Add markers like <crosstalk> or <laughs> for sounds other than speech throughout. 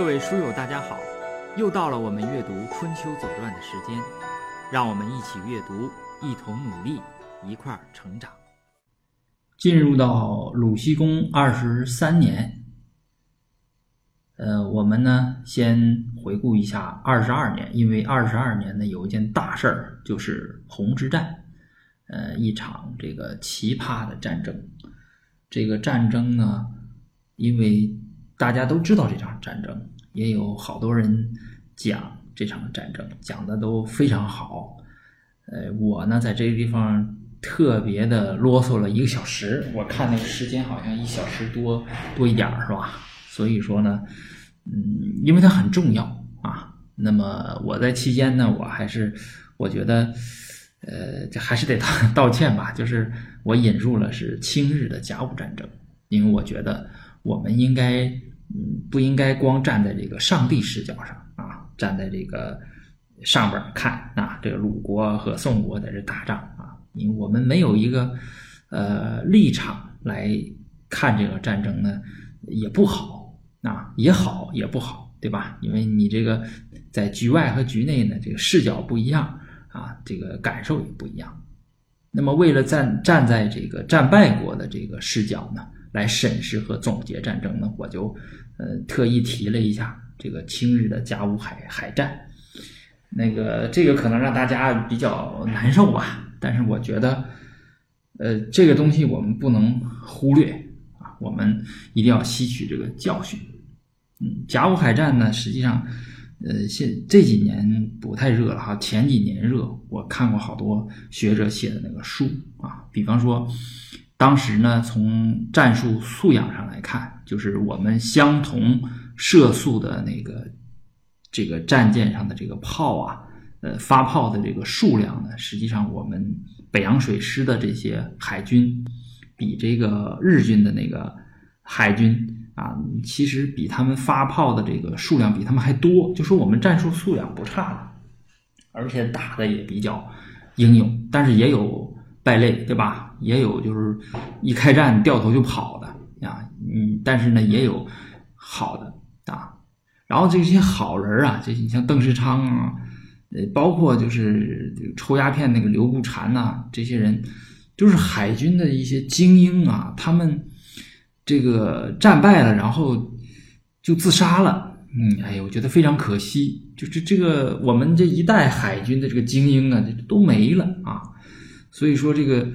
各位书友，大家好！又到了我们阅读《春秋左传》的时间，让我们一起阅读，一同努力，一块儿成长。进入到鲁僖公二十三年，呃，我们呢先回顾一下二十二年，因为二十二年呢有一件大事儿，就是泓之战，呃，一场这个奇葩的战争。这个战争呢，因为大家都知道这场战争，也有好多人讲这场战争，讲的都非常好。呃，我呢在这个地方特别的啰嗦了一个小时，我看那个时间好像一小时多多一点儿，是吧？所以说呢，嗯，因为它很重要啊。那么我在期间呢，我还是我觉得，呃，这还是得 <laughs> 道道歉吧，就是我引入了是清日的甲午战争，因为我觉得我们应该。嗯，不应该光站在这个上帝视角上啊，站在这个上边看啊，这个鲁国和宋国在这打仗啊，因为我们没有一个呃立场来看这个战争呢，也不好啊，也好也不好，对吧？因为你这个在局外和局内呢，这个视角不一样啊，这个感受也不一样。那么，为了站站在这个战败国的这个视角呢？来审视和总结战争呢，我就呃特意提了一下这个清日的甲午海海战，那个这个可能让大家比较难受吧，但是我觉得呃这个东西我们不能忽略啊，我们一定要吸取这个教训。嗯，甲午海战呢，实际上呃现这几年不太热了哈，前几年热，我看过好多学者写的那个书啊，比方说。当时呢，从战术素养上来看，就是我们相同射速的那个这个战舰上的这个炮啊，呃，发炮的这个数量呢，实际上我们北洋水师的这些海军比这个日军的那个海军啊，其实比他们发炮的这个数量比他们还多，就说我们战术素养不差的，而且打的也比较英勇，但是也有。败类对吧？也有就是一开战掉头就跑的啊，嗯，但是呢也有好的啊。然后这些好人啊，这你像邓世昌啊，呃，包括就是抽鸦片那个刘步蟾呐，这些人就是海军的一些精英啊，他们这个战败了，然后就自杀了。嗯，哎呀，我觉得非常可惜，就是这个我们这一代海军的这个精英啊，都没了啊。所以说这个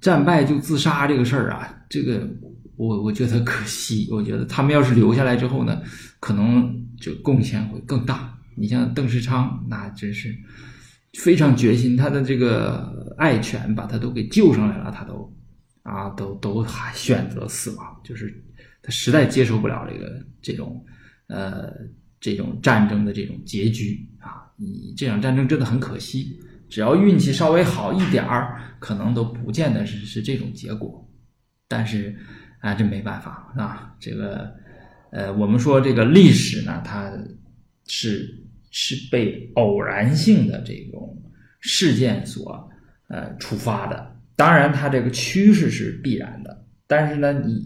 战败就自杀这个事儿啊，这个我我觉得可惜。我觉得他们要是留下来之后呢，可能就贡献会更大。你像邓世昌，那真是非常决心，他的这个爱犬把他都给救上来了，他都啊都都还选择死亡，就是他实在接受不了这个这种呃这种战争的这种结局啊。你这场战争真的很可惜。只要运气稍微好一点儿，可能都不见得是是这种结果。但是啊，这没办法啊。这个呃，我们说这个历史呢，它是是被偶然性的这种事件所呃触发的。当然，它这个趋势是必然的。但是呢，你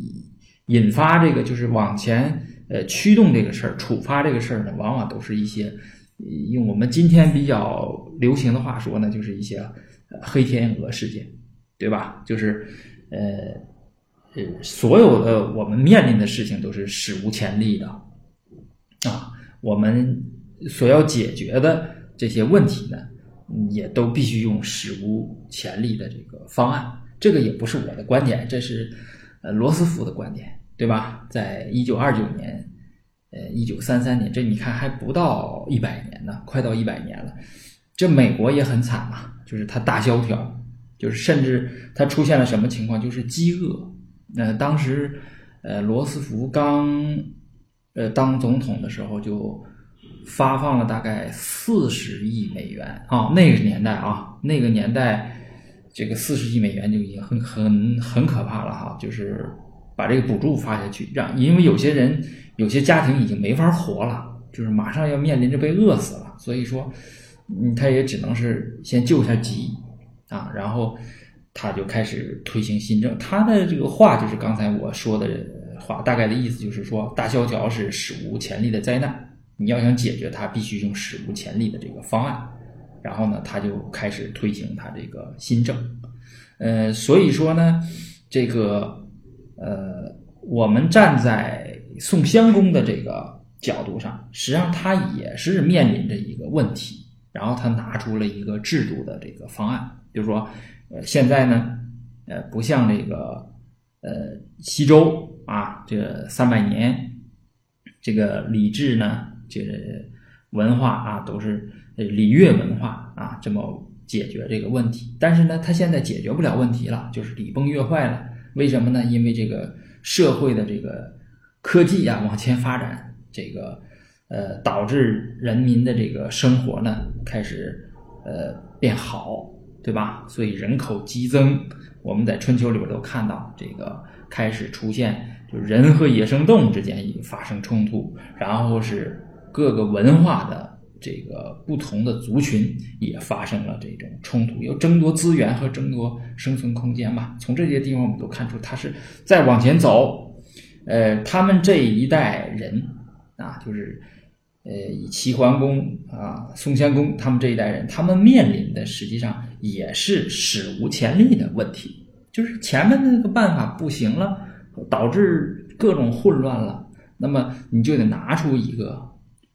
引发这个就是往前呃驱动这个事儿、触发这个事儿呢，往往都是一些。用我们今天比较流行的话说呢，就是一些黑天鹅事件，对吧？就是呃呃，所有的我们面临的事情都是史无前例的啊。我们所要解决的这些问题呢，也都必须用史无前例的这个方案。这个也不是我的观点，这是呃罗斯福的观点，对吧？在一九二九年。呃，一九三三年，这你看还不到一百年呢，快到一百年了。这美国也很惨嘛，就是它大萧条，就是甚至它出现了什么情况，就是饥饿。呃，当时呃罗斯福刚呃当总统的时候，就发放了大概四十亿美元啊，那个年代啊，那个年代这个四十亿美元就已经很很很可怕了哈，就是把这个补助发下去，让因为有些人。有些家庭已经没法活了，就是马上要面临着被饿死了，所以说，嗯，他也只能是先救下急，啊，然后他就开始推行新政。他的这个话就是刚才我说的话，大概的意思就是说，大萧条是史无前例的灾难，你要想解决它，必须用史无前例的这个方案。然后呢，他就开始推行他这个新政。呃，所以说呢，这个呃，我们站在宋襄公的这个角度上，实际上他也是面临着一个问题，然后他拿出了一个制度的这个方案，就是说，呃，现在呢，呃，不像这个呃西周啊，这个三百年，这个礼制呢，这个文化啊，都是礼乐文化啊，这么。解决这个问题，但是呢，他现在解决不了问题了，就是礼崩乐坏了。为什么呢？因为这个社会的这个科技啊往前发展，这个呃导致人民的这个生活呢开始呃变好，对吧？所以人口激增，我们在春秋里边都看到这个开始出现，就人和野生动物之间已发生冲突，然后是各个文化的。这个不同的族群也发生了这种冲突，有争夺资源和争夺生存空间嘛？从这些地方我们都看出，他是再往前走。呃，他们这一代人啊，就是呃齐桓公啊、宋襄公他们这一代人，他们面临的实际上也是史无前例的问题，就是前面的那个办法不行了，导致各种混乱了，那么你就得拿出一个。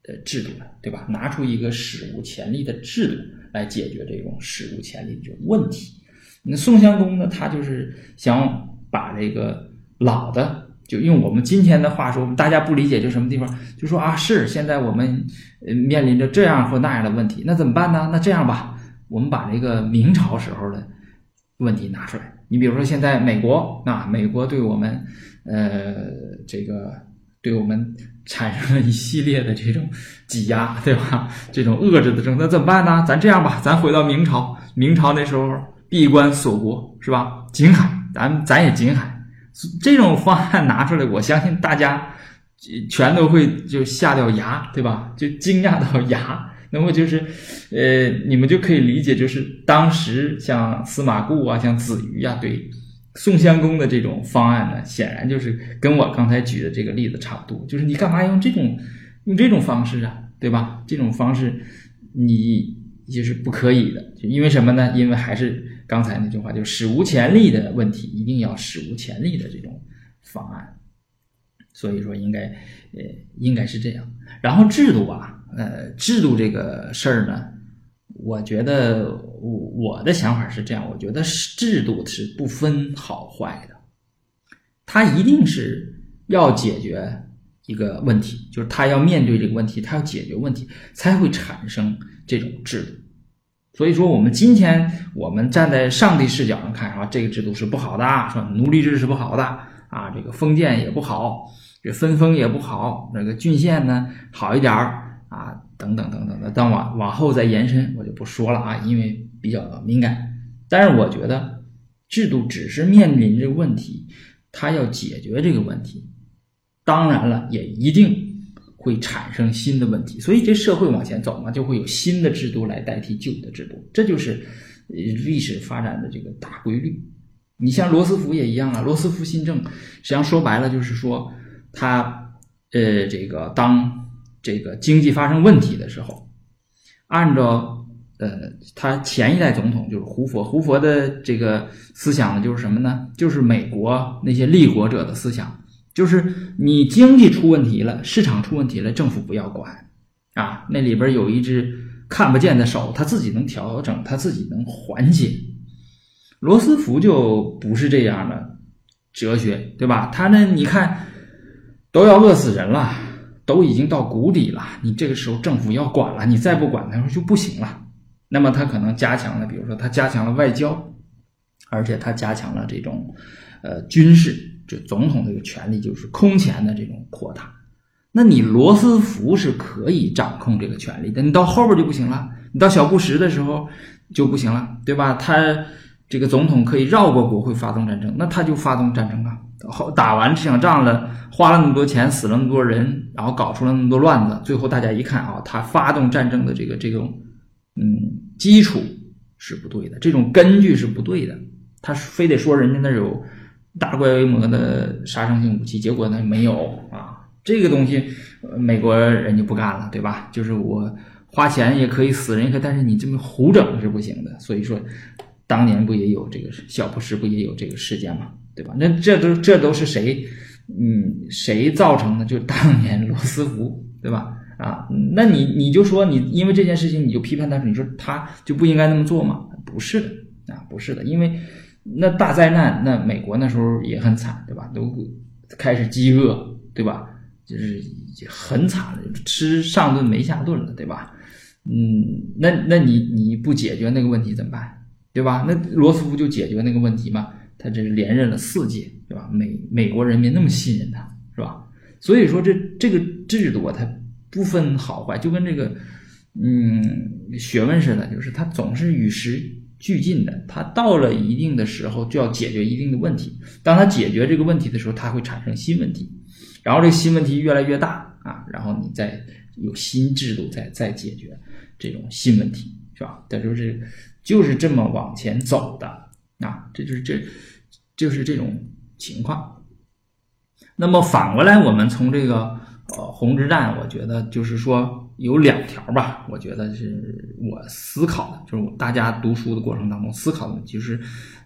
的制度了，对吧？拿出一个史无前例的制度来解决这种史无前例的这种问题。那宋襄公呢，他就是想把这个老的，就用我们今天的话说，大家不理解就什么地方，就说啊，是现在我们面临着这样或那样的问题，那怎么办呢？那这样吧，我们把这个明朝时候的问题拿出来。你比如说现在美国啊，美国对我们，呃，这个对我们。产生了一系列的这种挤压，对吧？这种遏制的政策怎么办呢？咱这样吧，咱回到明朝，明朝那时候闭关锁国，是吧？景海，咱咱也景海，这种方案拿出来，我相信大家全都会就吓掉牙，对吧？就惊讶到牙。那么就是，呃，你们就可以理解，就是当时像司马顾啊，像子瑜啊，对。宋襄公的这种方案呢，显然就是跟我刚才举的这个例子差不多，就是你干嘛用这种用这种方式啊，对吧？这种方式你就是不可以的，就因为什么呢？因为还是刚才那句话，就史无前例的问题，一定要史无前例的这种方案。所以说，应该呃，应该是这样。然后制度啊，呃，制度这个事儿呢。我觉得我我的想法是这样，我觉得制度是不分好坏的，它一定是要解决一个问题，就是他要面对这个问题，他要解决问题，才会产生这种制度。所以说，我们今天我们站在上帝视角上看啊，这个制度是不好的，说奴隶制是不好的啊，这个封建也不好，这分封也不好，那个郡县呢好一点儿啊。等等等等的，但往往后再延伸，我就不说了啊，因为比较敏感。但是我觉得制度只是面临这个问题，它要解决这个问题，当然了，也一定会产生新的问题。所以这社会往前走嘛，就会有新的制度来代替旧的制度，这就是历史发展的这个大规律。你像罗斯福也一样啊，罗斯福新政实际上说白了就是说，他呃这个当。这个经济发生问题的时候，按照呃他前一代总统就是胡佛，胡佛的这个思想呢，就是什么呢？就是美国那些立国者的思想，就是你经济出问题了，市场出问题了，政府不要管啊，那里边有一只看不见的手，他自己能调整，他自己能缓解。罗斯福就不是这样的哲学，对吧？他呢，你看都要饿死人了。都已经到谷底了，你这个时候政府要管了，你再不管，他说就不行了。那么他可能加强了，比如说他加强了外交，而且他加强了这种呃军事，就总统这个权力就是空前的这种扩大。那你罗斯福是可以掌控这个权力的，你到后边就不行了，你到小布什的时候就不行了，对吧？他这个总统可以绕过国会发动战争，那他就发动战争啊。后打完这场仗了，花了那么多钱，死了那么多人，然后搞出了那么多乱子，最后大家一看啊，他发动战争的这个这种，嗯，基础是不对的，这种根据是不对的，他非得说人家那有大规模的杀伤性武器，结果呢没有啊。这个东西，美国人就不干了，对吧？就是我花钱也可以死人，可但是你这么胡整是不行的。所以说，当年不也有这个小布什不也有这个事件嘛，对吧？那这都这都是谁，嗯，谁造成的？就当年 <laughs> 罗斯福，对吧？啊，那你你就说你因为这件事情你就批判他，你说他就不应该那么做吗？不是的啊，不是的，因为那大灾难，那美国那时候也很惨，对吧？都开始饥饿，对吧？就是很惨了，吃上顿没下顿了，对吧？嗯，那那你你不解决那个问题怎么办？对吧？那罗斯福就解决那个问题嘛，他这是连任了四届，对吧？美美国人民那么信任他，是吧？所以说这这个制度啊，它。不分好坏，就跟这个，嗯，学问似的，就是它总是与时俱进的。它到了一定的时候，就要解决一定的问题。当它解决这个问题的时候，它会产生新问题，然后这个新问题越来越大啊，然后你再有新制度再再解决这种新问题，是吧？这就是就是这么往前走的啊，这就是这就是这种情况。那么反过来，我们从这个。呃，红之战，我觉得就是说有两条吧。我觉得是我思考的，就是大家读书的过程当中思考的，就是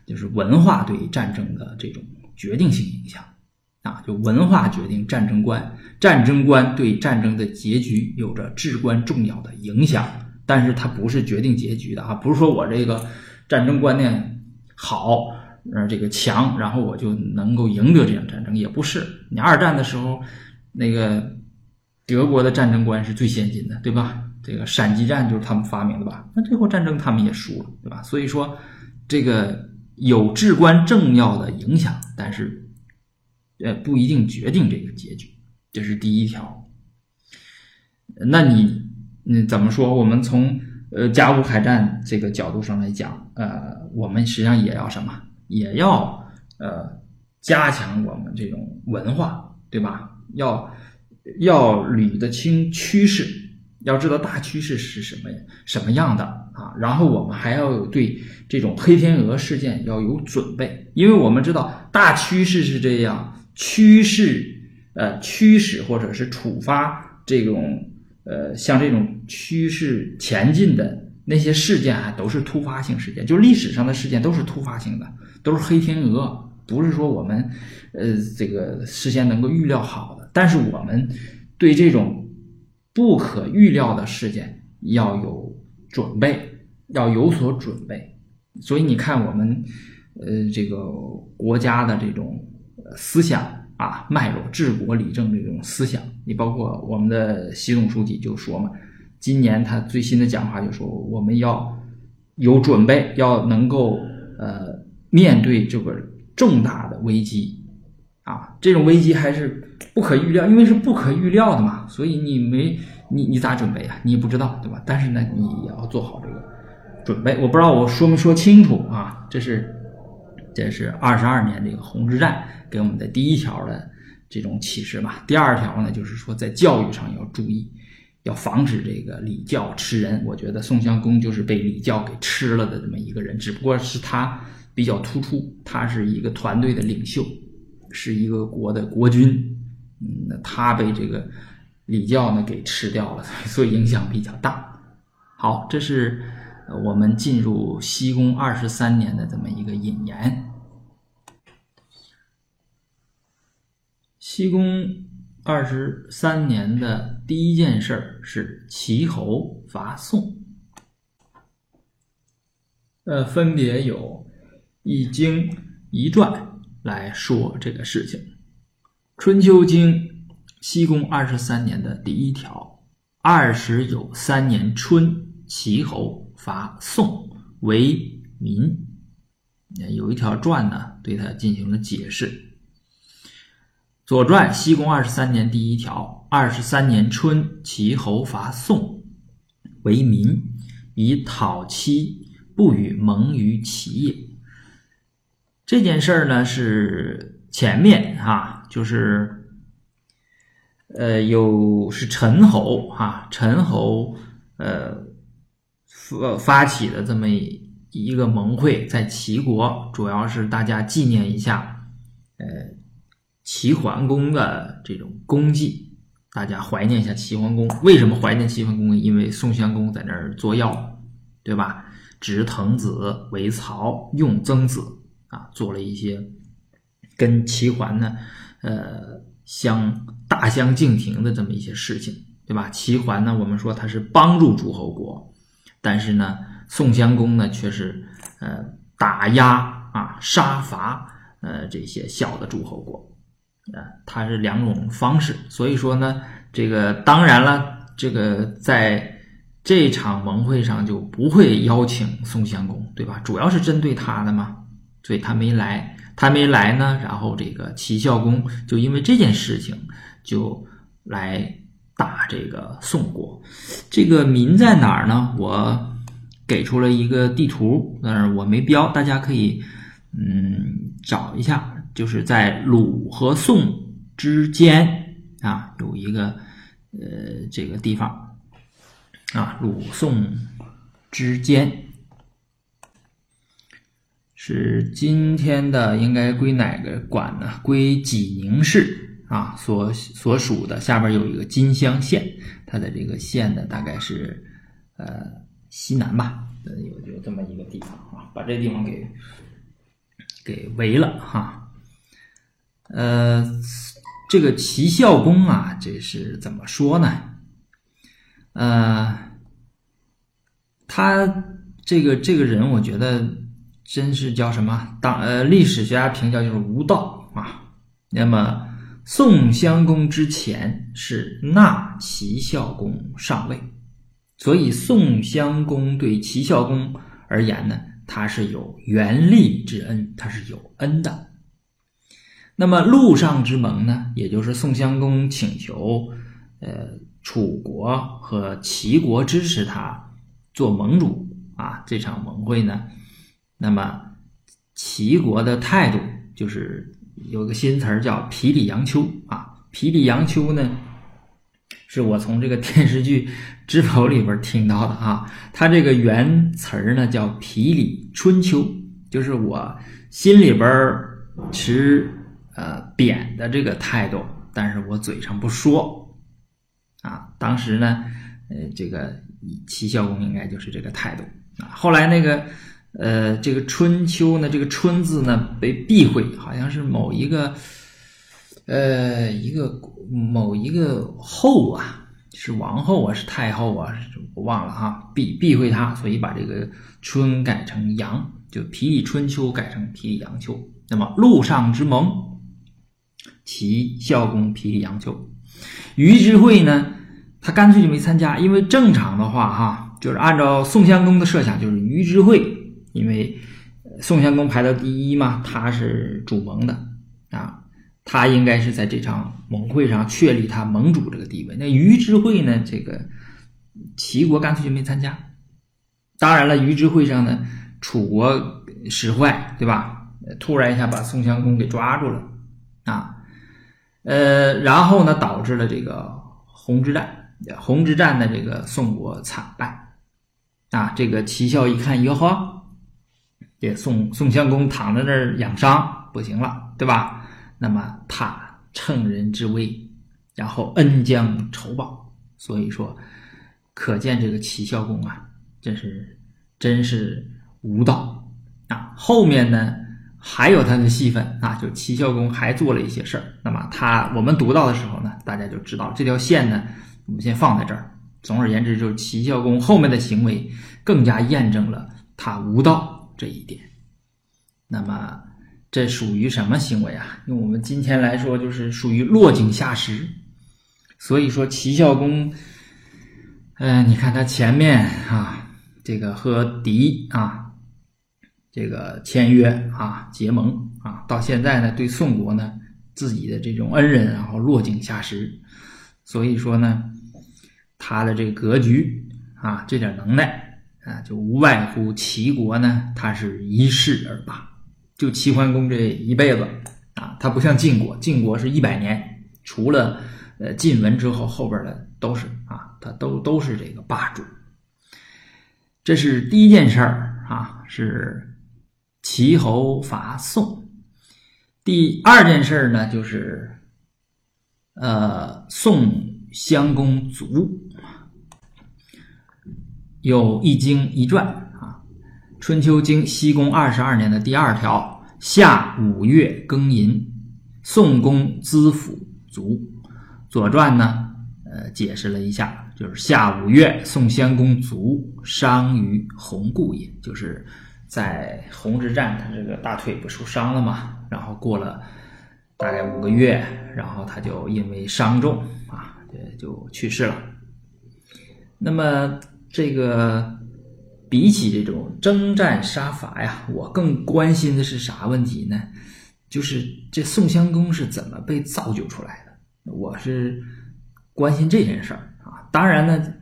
就是文化对战争的这种决定性影响啊，就文化决定战争观，战争观对战争的结局有着至关重要的影响，但是它不是决定结局的啊，不是说我这个战争观念好，呃，这个强，然后我就能够赢得这场战争，也不是。你二战的时候。那个德国的战争观是最先进的，对吧？这个闪击战就是他们发明的吧？那最后战争他们也输了，对吧？所以说，这个有至关重要的影响，但是呃不一定决定这个结局，这是第一条。那你嗯怎么说？我们从呃甲午海战这个角度上来讲，呃，我们实际上也要什么？也要呃加强我们这种文化，对吧？要要捋得清趋势，要知道大趋势是什么什么样的啊。然后我们还要有对这种黑天鹅事件要有准备，因为我们知道大趋势是这样，趋势呃驱使或者是触发这种呃像这种趋势前进的那些事件啊，都是突发性事件，就历史上的事件都是突发性的，都是黑天鹅，不是说我们呃这个事先能够预料好的。但是我们对这种不可预料的事件要有准备，要有所准备。所以你看，我们呃这个国家的这种思想啊脉络、治国理政这种思想，你包括我们的习总书记就说嘛，今年他最新的讲话就说，我们要有准备，要能够呃面对这个重大的危机。啊，这种危机还是不可预料，因为是不可预料的嘛，所以你没你你咋准备啊？你也不知道，对吧？但是呢，你也要做好这个准备。我不知道我说没说清楚啊？这是这是二十二年这个红之战给我们的第一条的这种启示吧。第二条呢，就是说在教育上要注意，要防止这个礼教吃人。我觉得宋襄公就是被礼教给吃了的这么一个人，只不过是他比较突出，他是一个团队的领袖。是一个国的国君，嗯，那他被这个礼教呢给吃掉了，所以影响比较大。好，这是我们进入西宫二十三年的这么一个引言。西宫二十三年的第一件事是齐侯伐宋，呃，分别有一经一传。来说这个事情，《春秋经》西宫二十三年的第一条：二十有三年春，齐侯伐宋，为民。有一条传呢，对他进行了解释。《左传》西宫二十三年第一条：二十三年春，齐侯伐宋，为民，以讨妻，不与盟于齐也。这件事儿呢是前面啊，就是，呃，有是陈侯哈，陈侯呃发发起的这么一一个盟会，在齐国，主要是大家纪念一下呃齐桓公的这种功绩。大家怀念一下齐桓公，为什么怀念齐桓公？因为宋襄公在那儿作药，对吧？执滕子为曹，用曾子啊，做了一些跟齐桓呢，呃，相大相径庭的这么一些事情，对吧？齐桓呢，我们说他是帮助诸侯国，但是呢，宋襄公呢，却是呃打压啊，杀伐呃这些小的诸侯国。啊，他是两种方式，所以说呢，这个当然了，这个在这场盟会上就不会邀请宋襄公，对吧？主要是针对他的嘛，所以他没来，他没来呢，然后这个齐孝公就因为这件事情就来打这个宋国。这个民在哪儿呢？我给出了一个地图，但是我没标，大家可以嗯找一下。就是在鲁和宋之间啊，有一个呃这个地方啊，鲁宋之间是今天的应该归哪个管呢？归济宁市啊，所所属的下边有一个金乡县，它的这个县呢大概是呃西南吧，有有这么一个地方啊，把这地方给给围了哈。呃，这个齐孝公啊，这是怎么说呢？呃，他这个这个人，我觉得真是叫什么？当呃，历史学家评价就是无道啊。那么宋襄公之前是纳齐孝公上位，所以宋襄公对齐孝公而言呢，他是有元力之恩，他是有恩的。那么陆上之盟呢，也就是宋襄公请求，呃，楚国和齐国支持他做盟主啊。这场盟会呢，那么齐国的态度就是有个新词儿叫“皮里杨秋”啊，“皮里杨秋”呢，是我从这个电视剧《知否》里边听到的啊。它这个原词儿呢叫“皮里春秋”，就是我心里边持。呃，贬的这个态度，但是我嘴上不说，啊，当时呢，呃，这个齐孝公应该就是这个态度啊。后来那个，呃，这个春秋呢，这个春字呢被避讳，好像是某一个，呃，一个某一个后啊，是王后啊，是太后啊，我忘了哈，避避讳他，所以把这个春改成阳，就皮里春秋改成皮里阳秋。那么陆上之盟。齐孝公皮里杨丘，于之会呢，他干脆就没参加，因为正常的话，哈，就是按照宋襄公的设想，就是于之会，因为宋襄公排到第一嘛，他是主盟的啊，他应该是在这场盟会上确立他盟主这个地位。那于之会呢，这个齐国干脆就没参加。当然了，于之会上呢，楚国使坏，对吧？突然一下把宋襄公给抓住了啊。呃，然后呢，导致了这个洪之战。洪之战的，这个宋国惨败啊。这个齐孝一看，哟呵，这宋宋襄公躺在那儿养伤，不行了，对吧？那么他乘人之危，然后恩将仇报。所以说，可见这个齐孝公啊，真是真是无道啊。后面呢？还有他的戏份啊，就齐孝公还做了一些事儿。那么他我们读到的时候呢，大家就知道这条线呢，我们先放在这儿。总而言之，就是齐孝公后面的行为更加验证了他无道这一点。那么这属于什么行为啊？用我们今天来说，就是属于落井下石。所以说齐孝公，嗯，你看他前面啊，这个和狄啊。这个签约啊，结盟啊，到现在呢，对宋国呢，自己的这种恩人，然后落井下石，所以说呢，他的这个格局啊，这点能耐啊，就无外乎齐国呢，他是一世而霸。就齐桓公这一辈子啊，他不像晋国，晋国是一百年，除了呃晋文之后，后边的都是啊，他都都是这个霸主。这是第一件事儿啊，是。齐侯伐宋，第二件事儿呢，就是呃宋襄公卒，有一经一传啊，《春秋经》西公二十二年的第二条，夏五月庚寅，宋公资府卒。《左传》呢，呃，解释了一下，就是夏五月，宋襄公卒，伤于红故也，就是在红之战，他这个大腿不受伤了嘛，然后过了大概五个月，然后他就因为伤重啊，就去世了。那么这个比起这种征战杀伐呀，我更关心的是啥问题呢？就是这宋襄公是怎么被造就出来的？我是关心这件事儿啊，当然呢，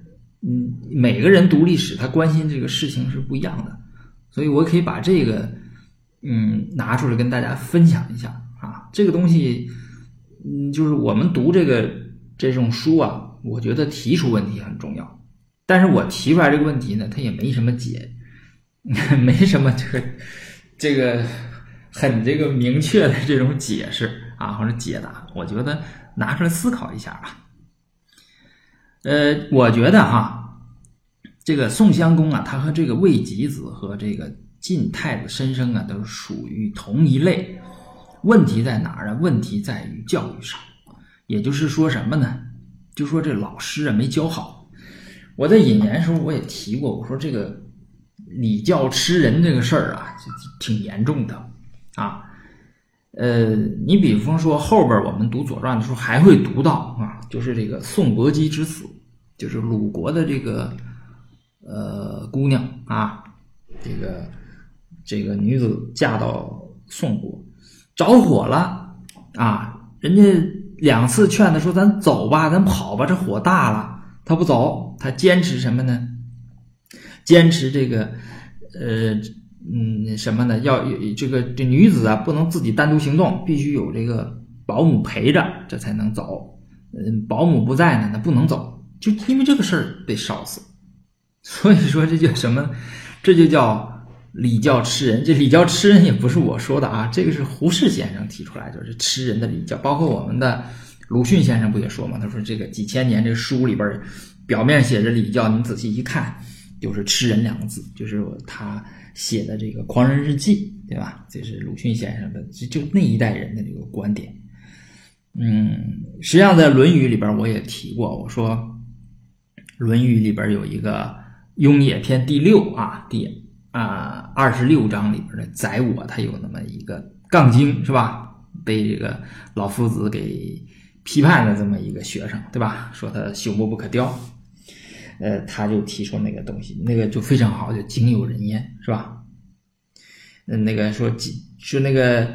嗯，每个人读历史，他关心这个事情是不一样的，所以我可以把这个，嗯，拿出来跟大家分享一下啊。这个东西，嗯，就是我们读这个这种书啊，我觉得提出问题很重要，但是我提出来这个问题呢，它也没什么解，<laughs> 没什么这个这个很这个明确的这种解释啊或者解答，我觉得。拿出来思考一下吧。呃，我觉得哈，这个宋襄公啊，他和这个魏吉子和这个晋太子申生啊，都属于同一类。问题在哪儿呢？问题在于教育上，也就是说什么呢？就说这老师啊没教好。我在引言的时候我也提过，我说这个礼教吃人这个事儿啊，挺严重的啊。呃，你比方说后边我们读《左传》的时候还会读到啊，就是这个宋伯姬之死，就是鲁国的这个呃姑娘啊，这个这个女子嫁到宋国，着火了啊，人家两次劝她说：“咱走吧，咱跑吧，这火大了。”他不走，他坚持什么呢？坚持这个呃。嗯，什么呢？要这个这女子啊，不能自己单独行动，必须有这个保姆陪着，这才能走。嗯，保姆不在呢，那不能走。就因为这个事儿被烧死，<laughs> 所以说这叫什么？这就叫礼教吃人。这礼教吃人也不是我说的啊，这个是胡适先生提出来，就是吃人的礼教。包括我们的鲁迅先生不也说嘛？他说这个几千年这书里边表面写着礼教，你仔细一看，就是吃人两个字，就是他。写的这个《狂人日记》，对吧？这是鲁迅先生的，就就那一代人的这个观点。嗯，实际上在《论语》里边我也提过，我说《论语》里边有一个《雍也篇》第六啊，第啊二十六章里边的“宰我”，他有那么一个杠精，是吧？被这个老夫子给批判的这么一个学生，对吧？说他朽木不可雕。呃，他就提出那个东西，那个就非常好，就井有人焉，是吧？嗯，那个说说那个，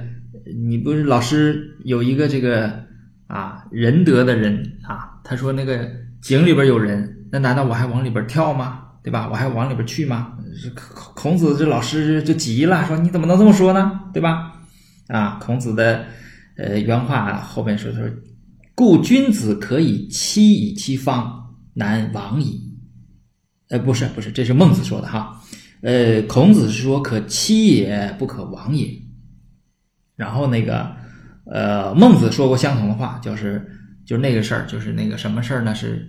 你不是老师有一个这个啊仁德的人啊，他说那个井里边有人，那难道我还往里边跳吗？对吧？我还往里边去吗？孔孔子这老师就急了，说你怎么能这么说呢？对吧？啊，孔子的呃原话后面说，说：“故君子可以欺以其方，难亡矣。”呃，不是，不是，这是孟子说的哈。呃，孔子是说可欺也不可亡也。然后那个，呃，孟子说过相同的话，就是就是那个事儿，就是那个什么事儿呢？是，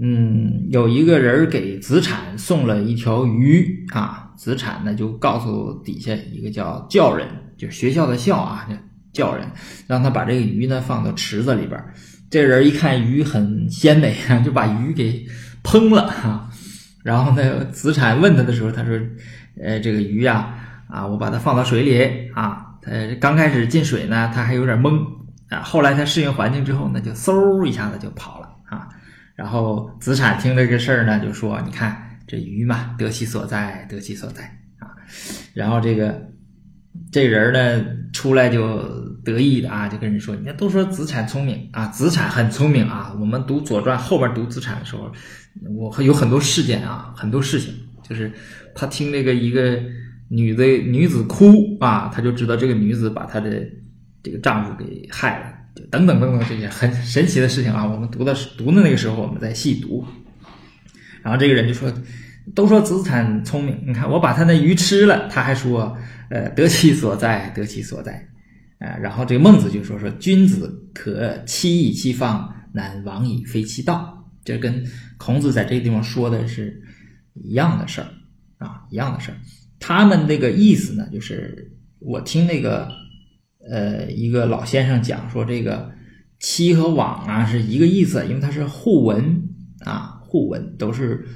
嗯，有一个人给子产送了一条鱼啊，子产呢就告诉底下一个叫教人，就学校的校啊，叫人，让他把这个鱼呢放到池子里边。这人一看鱼很鲜美啊，就把鱼给烹了哈。然后呢，子产问他的时候，他说：“呃，这个鱼呀，啊，我把它放到水里啊，呃，刚开始进水呢，它还有点懵啊，后来它适应环境之后呢，就嗖一下子就跑了啊。然后子产听这个事儿呢，就说：你看这鱼嘛，得其所在，得其所在啊。然后这个这人呢，出来就得意的啊，就跟人说：你看都说子产聪明啊，子产很聪明啊。我们读《左传》后边读子产的时候。”我有很多事件啊，很多事情，就是他听那个一个女的女子哭啊，他就知道这个女子把她的这个丈夫给害了，就等等等等这些很神奇的事情啊。我们读的读的那个时候，我们在细读，然后这个人就说，都说子产聪明，你看我把他那鱼吃了，他还说，呃，得其所在，得其所在，啊，然后这个孟子就说说君子可欺以其方，难往以非其道。这跟孔子在这个地方说的是一样的事儿啊，一样的事儿。他们那个意思呢，就是我听那个呃一个老先生讲说，这个欺和往啊是一个意思，因为它是互文啊，互文都是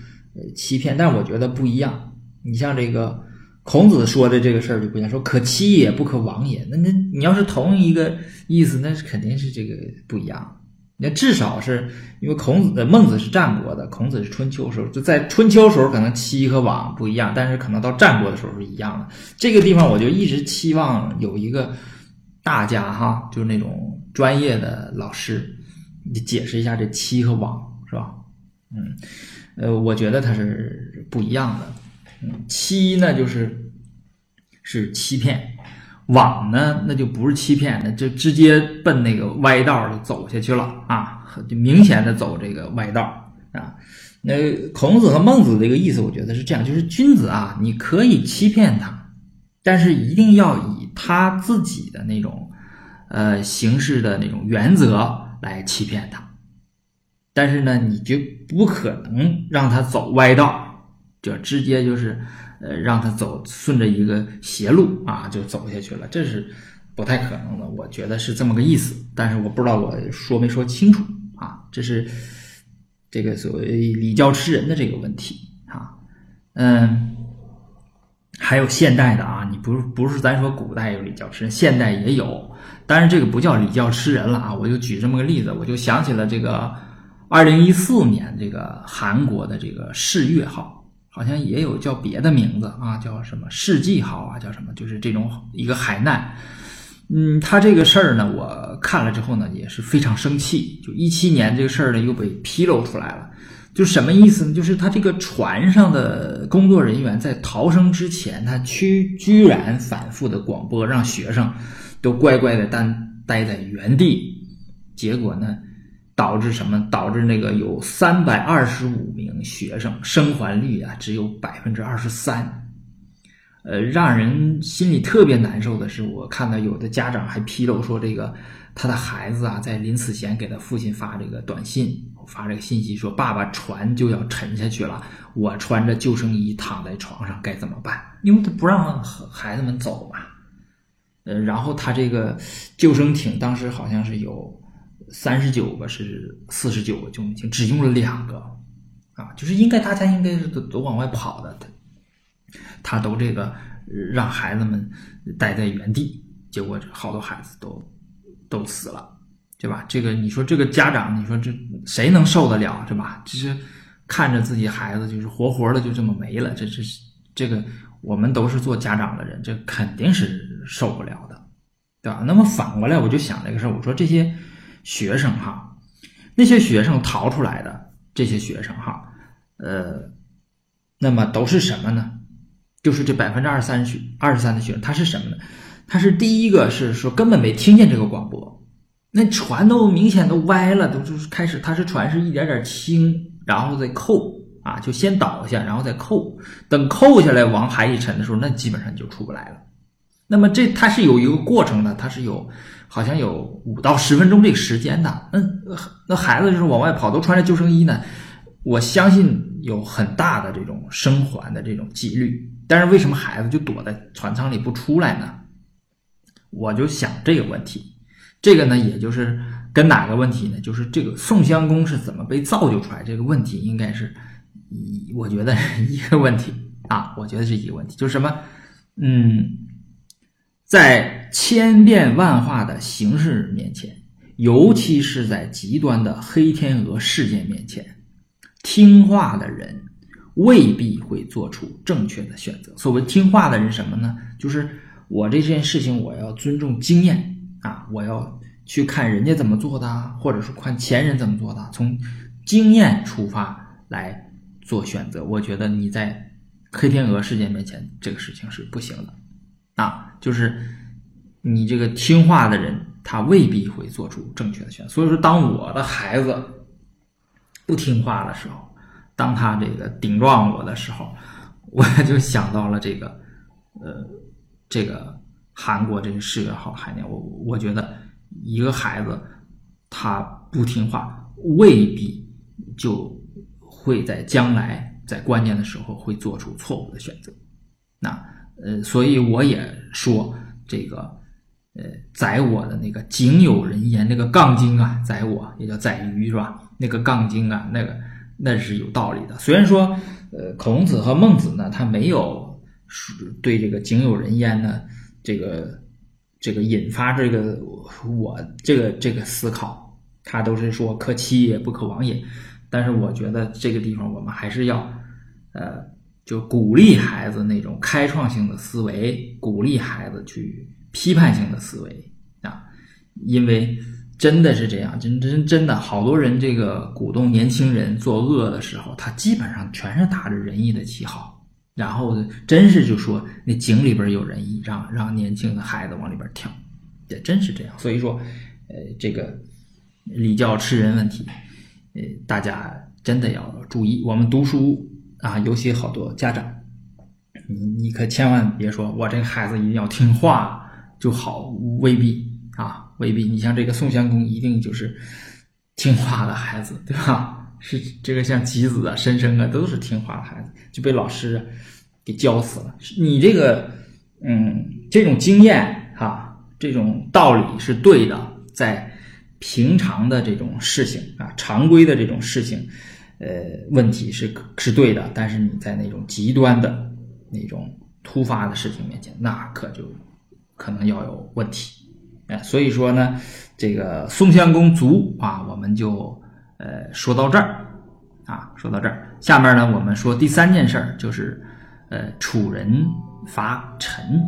欺骗，但我觉得不一样。你像这个。孔子说的这个事儿就不一样，说可欺也不可亡也。那那你要是同一个意思，那是肯定是这个不一样。那至少是因为孔子的孟子是战国的，孔子是春秋时候，就在春秋时候可能欺和亡不一样，但是可能到战国的时候是一样的。这个地方我就一直期望有一个大家哈，就是那种专业的老师，你解释一下这欺和亡是吧？嗯，呃，我觉得它是不一样的。嗯，欺呢就是是欺骗，往呢那就不是欺骗，那就直接奔那个歪道就走下去了啊，就明显的走这个歪道啊。那孔子和孟子这个意思，我觉得是这样，就是君子啊，你可以欺骗他，但是一定要以他自己的那种呃行事的那种原则来欺骗他，但是呢，你就不可能让他走歪道。就直接就是，呃，让他走顺着一个邪路啊，就走下去了，这是不太可能的。我觉得是这么个意思，但是我不知道我说没说清楚啊。这是这个所谓礼教吃人的这个问题啊。嗯，还有现代的啊，你不是不是咱说古代有礼教吃人，现代也有，但是这个不叫礼教吃人了啊。我就举这么个例子，我就想起了这个二零一四年这个韩国的这个世越号。好像也有叫别的名字啊，叫什么世纪号啊，叫什么？就是这种一个海难。嗯，他这个事儿呢，我看了之后呢，也是非常生气。就一七年这个事儿呢，又被披露出来了。就什么意思呢？就是他这个船上的工作人员在逃生之前，他居居然反复的广播，让学生都乖乖的待待在原地。结果呢？导致什么？导致那个有三百二十五名学生生还率啊，只有百分之二十三。呃，让人心里特别难受的是，我看到有的家长还披露说，这个他的孩子啊，在临死前给他父亲发这个短信，发这个信息说：“爸爸，船就要沉下去了，我穿着救生衣躺在床上，该怎么办？”因为他不让孩子们走嘛。呃，然后他这个救生艇当时好像是有。三十九个是四十九个救命艇，只用了两个，啊，就是应该大家应该是都都往外跑的，他他都这个让孩子们待在原地，结果好多孩子都都死了，对吧？这个你说这个家长，你说这谁能受得了，是吧？就是看着自己孩子就是活活的就这么没了，这这这个我们都是做家长的人，这肯定是受不了的，对吧？那么反过来我就想这个事儿，我说这些。学生哈，那些学生逃出来的这些学生哈，呃，那么都是什么呢？就是这百分之二十三学二十三的学生，他是什么呢？他是第一个是说根本没听见这个广播，那船都明显都歪了，都就是开始，他是船是一点点倾，然后再扣啊，就先倒下，然后再扣，等扣下来往海里沉的时候，那基本上就出不来了。那么这它是有一个过程的，它是有。好像有五到十分钟这个时间的，那那孩子就是往外跑，都穿着救生衣呢。我相信有很大的这种生还的这种几率，但是为什么孩子就躲在船舱里不出来呢？我就想这个问题，这个呢，也就是跟哪个问题呢？就是这个宋襄公是怎么被造就出来？这个问题应该是一，我觉得一个问题啊，我觉得是一个问题，就是什么？嗯。在千变万化的形势面前，尤其是在极端的黑天鹅事件面前，听话的人未必会做出正确的选择。所谓听话的人，什么呢？就是我这件事情，我要尊重经验啊，我要去看人家怎么做的，或者是看前人怎么做的，从经验出发来做选择。我觉得你在黑天鹅事件面前，这个事情是不行的。啊，就是你这个听话的人，他未必会做出正确的选择。所以说，当我的孩子不听话的时候，当他这个顶撞我的时候，我就想到了这个，呃，这个韩国这个世越号海鸟，我我觉得一个孩子他不听话，未必就会在将来在关键的时候会做出错误的选择。那呃，所以我也说这个呃，载我的那个井有人焉，那个杠精啊，载我也叫载鱼是吧？那个杠精啊，那个那是有道理的。虽然说呃，孔子和孟子呢，他没有对这个井有人焉呢。这个这个引发这个我这个这个思考，他都是说可欺也不可亡也。但是我觉得这个地方我们还是要，呃，就鼓励孩子那种开创性的思维，鼓励孩子去批判性的思维啊，因为真的是这样，真真真的好多人这个鼓动年轻人作恶的时候，他基本上全是打着仁义的旗号。然后真是就说那井里边有仁义，让让年轻的孩子往里边跳，也真是这样。所以说，呃，这个礼教吃人问题，呃，大家真的要注意。我们读书啊，尤其好多家长，你你可千万别说我这个孩子一定要听话就好，未必啊，未必。你像这个宋襄公，一定就是听话的孩子，对吧？<laughs> 是这个像吉子啊、申生啊，都是听话的孩子，就被老师给教死了。你这个，嗯，这种经验哈，这种道理是对的，在平常的这种事情啊，常规的这种事情，呃，问题是是对的。但是你在那种极端的那种突发的事情面前，那可就可能要有问题。哎，所以说呢，这个宋襄公卒啊，我们就。呃，说到这儿，啊，说到这儿，下面呢，我们说第三件事儿，就是，呃，楚人伐陈。